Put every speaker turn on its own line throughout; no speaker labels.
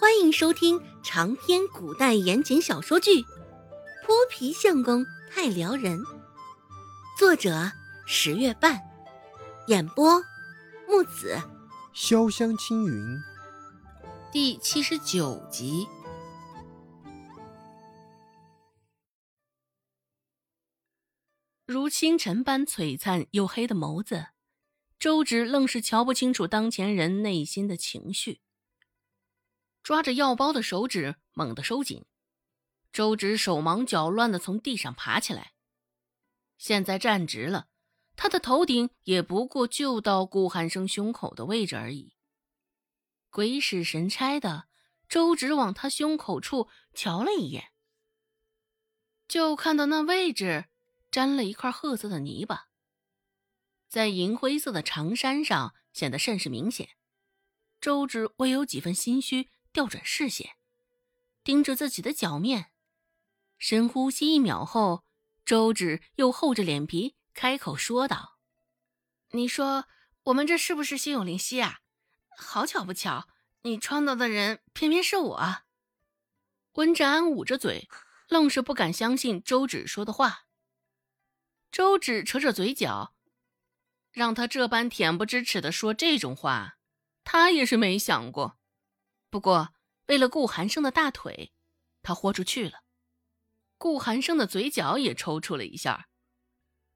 欢迎收听长篇古代言情小说剧《泼皮相公太撩人》，作者十月半，演播木子
潇湘青云，
第七十九集。如星辰般璀璨又黑的眸子，周芷愣是瞧不清楚当前人内心的情绪。抓着药包的手指猛地收紧，周芷手忙脚乱的从地上爬起来。现在站直了，他的头顶也不过就到顾寒生胸口的位置而已。鬼使神差的，周芷往他胸口处瞧了一眼，就看到那位置沾了一块褐色的泥巴，在银灰色的长衫上显得甚是明显。周芷微有几分心虚。调转视线，盯着自己的脚面，深呼吸一秒后，周芷又厚着脸皮开口说道：“你说我们这是不是心有灵犀啊？好巧不巧，你撞到的人偏偏是我。”温志安捂着嘴，愣是不敢相信周芷说的话。周芷扯扯嘴角，让他这般恬不知耻的说这种话，他也是没想过。不过，为了顾寒生的大腿，他豁出去了。顾寒生的嘴角也抽搐了一下，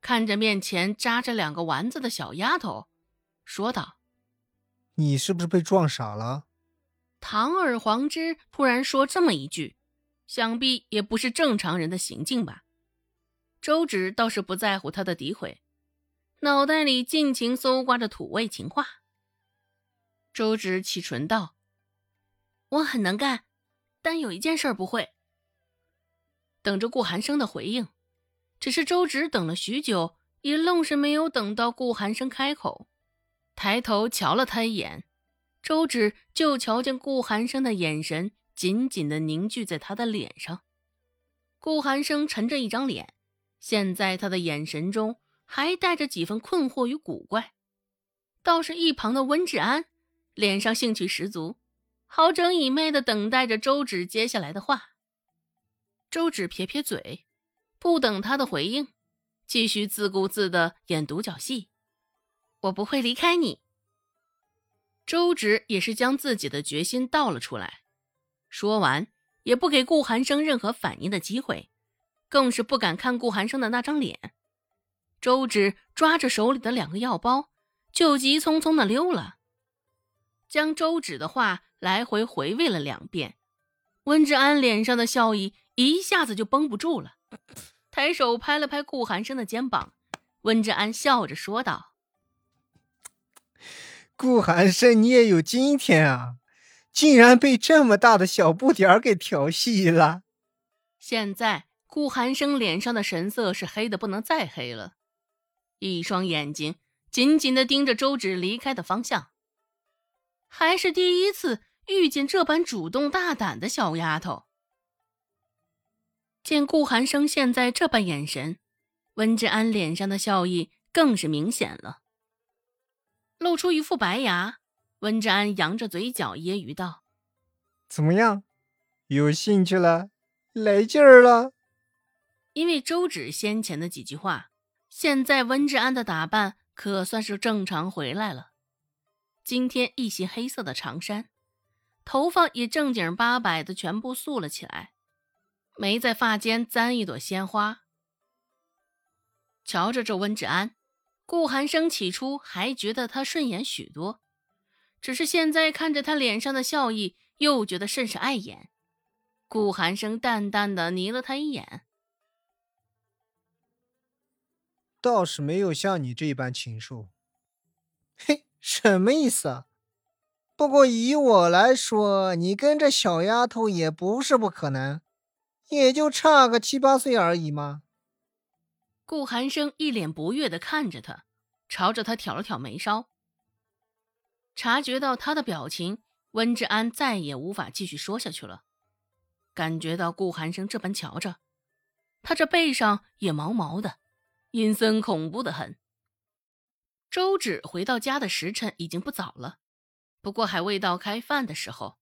看着面前扎着两个丸子的小丫头，说道：“
你是不是被撞傻了？”
堂而皇之突然说这么一句，想必也不是正常人的行径吧？周芷倒是不在乎他的诋毁，脑袋里尽情搜刮着土味情话。周芷启唇道。我很能干，但有一件事不会。等着顾寒生的回应，只是周芷等了许久，也愣是没有等到顾寒生开口。抬头瞧了他一眼，周芷就瞧见顾寒生的眼神紧紧的凝聚在他的脸上。顾寒生沉着一张脸，现在他的眼神中还带着几分困惑与古怪。倒是一旁的温志安，脸上兴趣十足。好整以媚的等待着周芷接下来的话。周芷撇撇嘴，不等他的回应，继续自顾自的演独角戏。我不会离开你。周芷也是将自己的决心道了出来，说完也不给顾寒生任何反应的机会，更是不敢看顾寒生的那张脸。周芷抓着手里的两个药包，就急匆匆的溜了。将周芷的话来回回味了两遍，温志安脸上的笑意一下子就绷不住了，抬手拍了拍顾寒生的肩膀。温志安笑着说道：“
顾寒生，你也有今天啊，竟然被这么大的小不点儿给调戏了。”
现在顾寒生脸上的神色是黑的不能再黑了，一双眼睛紧紧的盯着周芷离开的方向。还是第一次遇见这般主动大胆的小丫头。见顾寒生现在这般眼神，温志安脸上的笑意更是明显了，露出一副白牙。温志安扬着嘴角揶揄道：“
怎么样，有兴趣了，来劲儿了？”
因为周芷先前的几句话，现在温志安的打扮可算是正常回来了。今天一袭黑色的长衫，头发也正经八百的全部束了起来，没在发间簪一朵鲜花。瞧着这温志安，顾寒生起初还觉得他顺眼许多，只是现在看着他脸上的笑意，又觉得甚是碍眼。顾寒生淡淡的睨了他一眼，
倒是没有像你这般禽兽。嘿。什么意思啊？不过以我来说，你跟这小丫头也不是不可能，也就差个七八岁而已嘛。
顾寒生一脸不悦的看着他，朝着他挑了挑眉梢。察觉到他的表情，温志安再也无法继续说下去了。感觉到顾寒生这般瞧着，他这背上也毛毛的，阴森恐怖的很。周芷回到家的时辰已经不早了，不过还未到开饭的时候。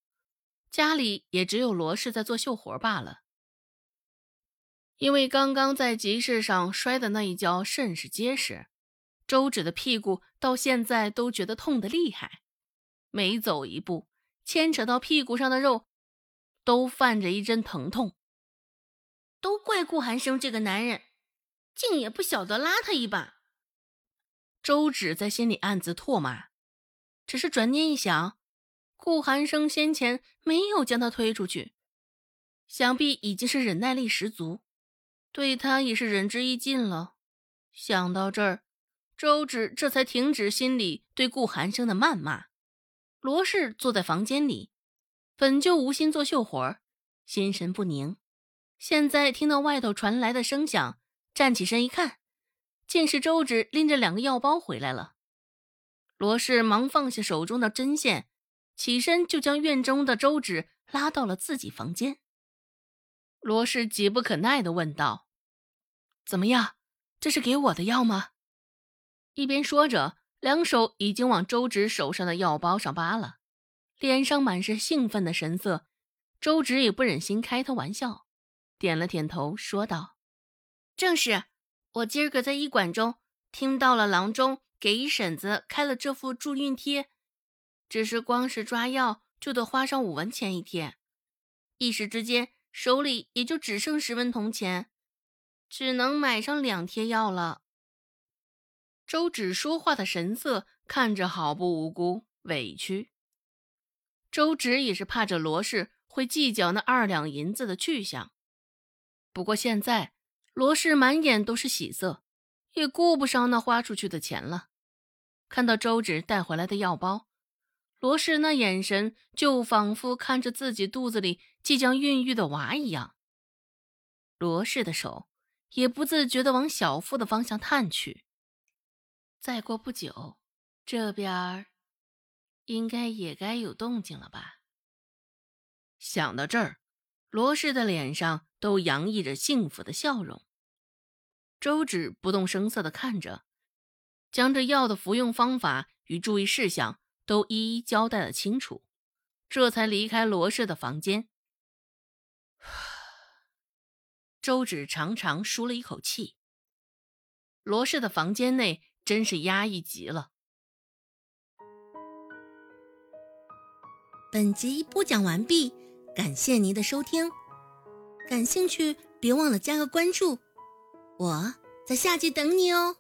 家里也只有罗氏在做绣活罢了。因为刚刚在集市上摔的那一跤甚是结实，周芷的屁股到现在都觉得痛得厉害，每走一步，牵扯到屁股上的肉都泛着一阵疼痛。
都怪顾寒生这个男人，竟也不晓得拉他一把。
周芷在心里暗自唾骂，只是转念一想，顾寒生先前没有将他推出去，想必已经是忍耐力十足。对他也是仁至义尽了。想到这儿，周芷这才停止心里对顾寒生的谩骂。罗氏坐在房间里，本就无心做绣活心神不宁。现在听到外头传来的声响，站起身一看，竟是周芷拎着两个药包回来了。罗氏忙放下手中的针线，起身就将院中的周芷拉到了自己房间。罗氏急不可耐地问道：“怎么样？这是给我的药吗？”一边说着，两手已经往周芷手上的药包上扒了，脸上满是兴奋的神色。周芷也不忍心开他玩笑，点了点头，说道：“
正是，我今儿个在医馆中听到了郎中给一婶子开了这副助孕贴，只是光是抓药就得花上五文钱一天，一时之间。”手里也就只剩十文铜钱，只能买上两贴药了。
周芷说话的神色看着好不无辜、委屈。周芷也是怕着罗氏会计较那二两银子的去向，不过现在罗氏满眼都是喜色，也顾不上那花出去的钱了。看到周芷带回来的药包。罗氏那眼神就仿佛看着自己肚子里即将孕育的娃一样。罗氏的手也不自觉地往小腹的方向探去。再过不久，这边应该也该有动静了吧？想到这儿，罗氏的脸上都洋溢着幸福的笑容。周芷不动声色地看着，将这药的服用方法与注意事项。都一一交代了清楚，这才离开罗氏的房间。周芷长长舒了一口气。罗氏的房间内真是压抑极了。
本集播讲完毕，感谢您的收听。感兴趣，别忘了加个关注，我在下集等你哦。